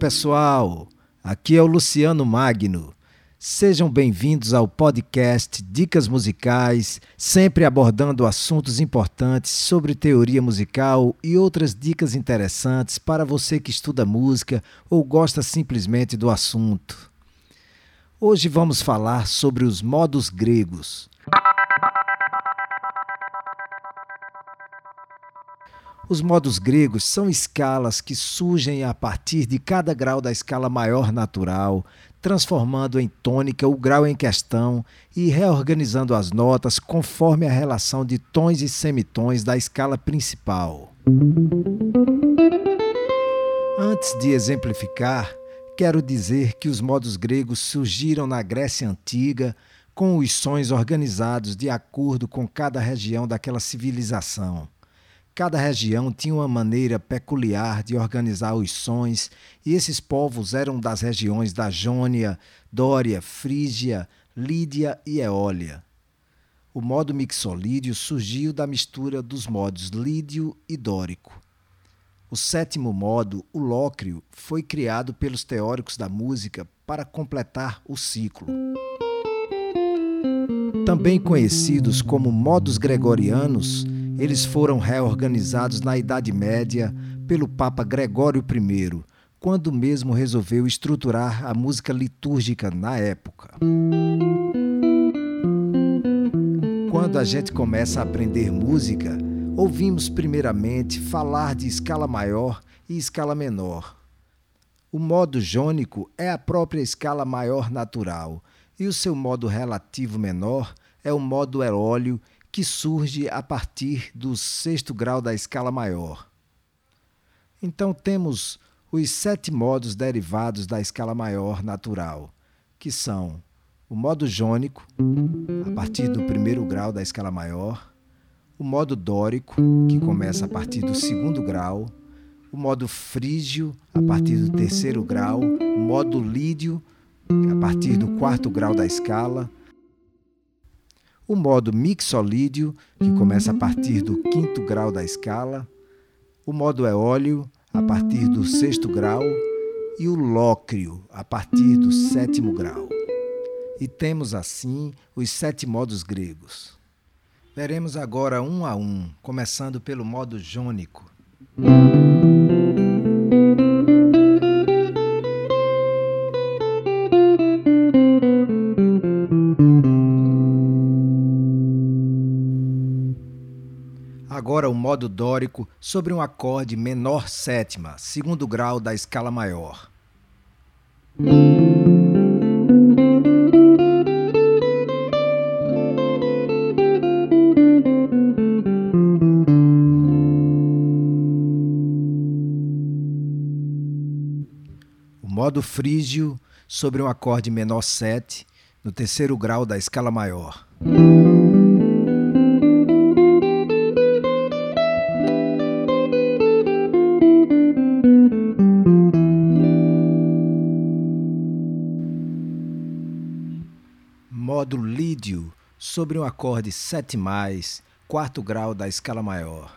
pessoal! Aqui é o Luciano Magno. Sejam bem-vindos ao podcast Dicas Musicais, sempre abordando assuntos importantes sobre teoria musical e outras dicas interessantes para você que estuda música ou gosta simplesmente do assunto. Hoje vamos falar sobre os modos gregos. Os modos gregos são escalas que surgem a partir de cada grau da escala maior natural, transformando em tônica o grau em questão e reorganizando as notas conforme a relação de tons e semitons da escala principal. Antes de exemplificar, quero dizer que os modos gregos surgiram na Grécia Antiga com os sons organizados de acordo com cada região daquela civilização. Cada região tinha uma maneira peculiar de organizar os sons, e esses povos eram das regiões da Jônia, Dória, Frígia, Lídia e Eólia. O modo mixolídio surgiu da mistura dos modos lídio e dórico. O sétimo modo, o lócrio, foi criado pelos teóricos da música para completar o ciclo. Também conhecidos como modos gregorianos, eles foram reorganizados na Idade Média pelo Papa Gregório I, quando mesmo resolveu estruturar a música litúrgica na época. Quando a gente começa a aprender música, ouvimos primeiramente falar de escala maior e escala menor. O modo jônico é a própria escala maior natural, e o seu modo relativo menor é o modo eólio que surge a partir do sexto grau da escala maior. Então temos os sete modos derivados da escala maior natural, que são o modo jônico, a partir do primeiro grau da escala maior, o modo dórico, que começa a partir do segundo grau, o modo frígio, a partir do terceiro grau, o modo lídio, a partir do quarto grau da escala, o modo mixolídio, que começa a partir do quinto grau da escala, o modo eólio, a partir do sexto grau, e o lócrio, a partir do sétimo grau. E temos assim os sete modos gregos. Veremos agora um a um, começando pelo modo jônico. Modo dórico sobre um acorde menor sétima, segundo grau da escala maior. O modo frígio sobre um acorde menor 7, no terceiro grau da escala maior. Modo lídio sobre um acorde 7, quarto grau da escala maior.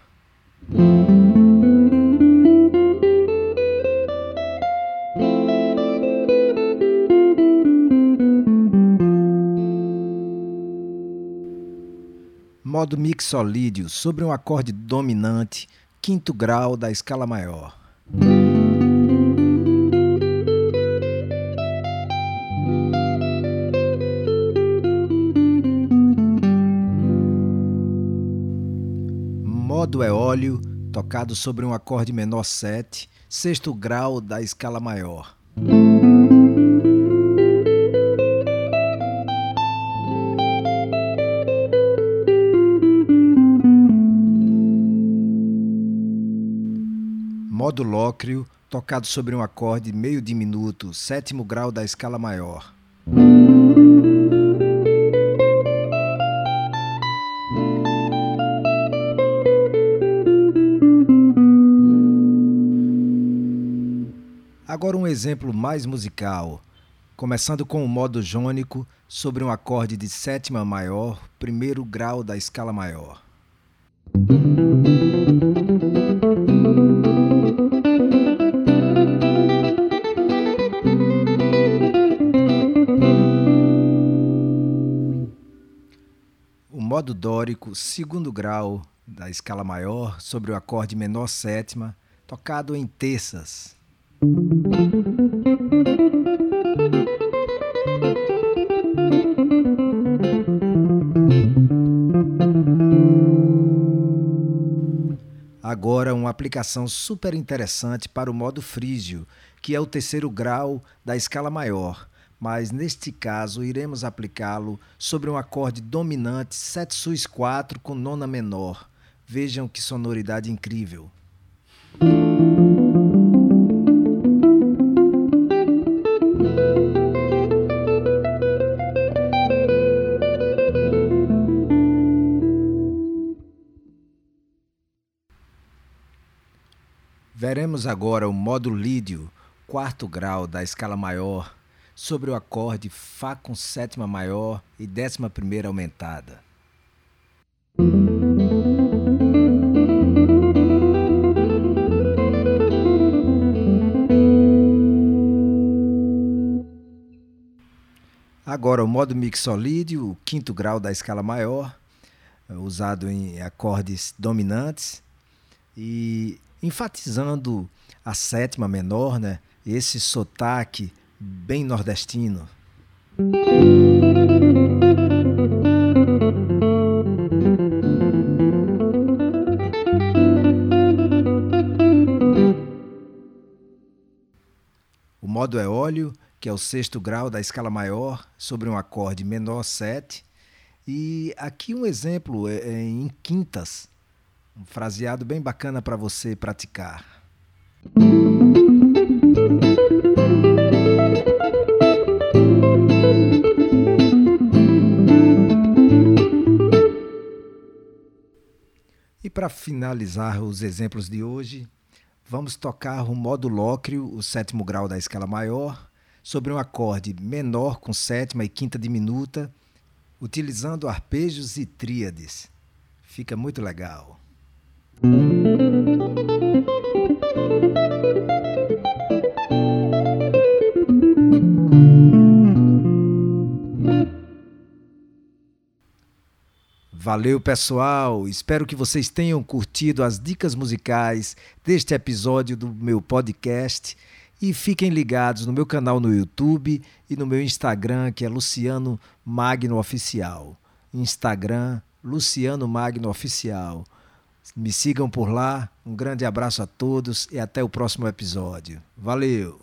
Modo mixolídio sobre um acorde dominante, quinto grau da escala maior. Modo eólio, tocado sobre um acorde menor 7, sexto grau da escala maior. Modo lócrio, tocado sobre um acorde meio diminuto, sétimo grau da escala maior. Agora um exemplo mais musical, começando com o modo jônico sobre um acorde de sétima maior, primeiro grau da escala maior. O modo dórico, segundo grau da escala maior, sobre o acorde menor sétima, tocado em terças, Agora, uma aplicação super interessante para o modo frígio, que é o terceiro grau da escala maior, mas neste caso iremos aplicá-lo sobre um acorde dominante 7 sus 4 com nona menor. Vejam que sonoridade incrível. Veremos agora o modo lídio, quarto grau da escala maior, sobre o acorde Fá com sétima maior e décima primeira aumentada. Agora o modo mixolídio, o quinto grau da escala maior, usado em acordes dominantes e enfatizando a sétima menor, né? Esse sotaque bem nordestino. O modo é óleo, que é o sexto grau da escala maior, sobre um acorde menor 7. E aqui um exemplo é, é em quintas, um fraseado bem bacana para você praticar. E para finalizar os exemplos de hoje, vamos tocar o modo lócrio, o sétimo grau da escala maior, sobre um acorde menor com sétima e quinta diminuta, utilizando arpejos e tríades. Fica muito legal. Valeu, pessoal! Espero que vocês tenham curtido as dicas musicais deste episódio do meu podcast. E fiquem ligados no meu canal no YouTube e no meu Instagram, que é Luciano Magno Oficial. Instagram, Luciano Magno Oficial. Me sigam por lá. Um grande abraço a todos e até o próximo episódio. Valeu!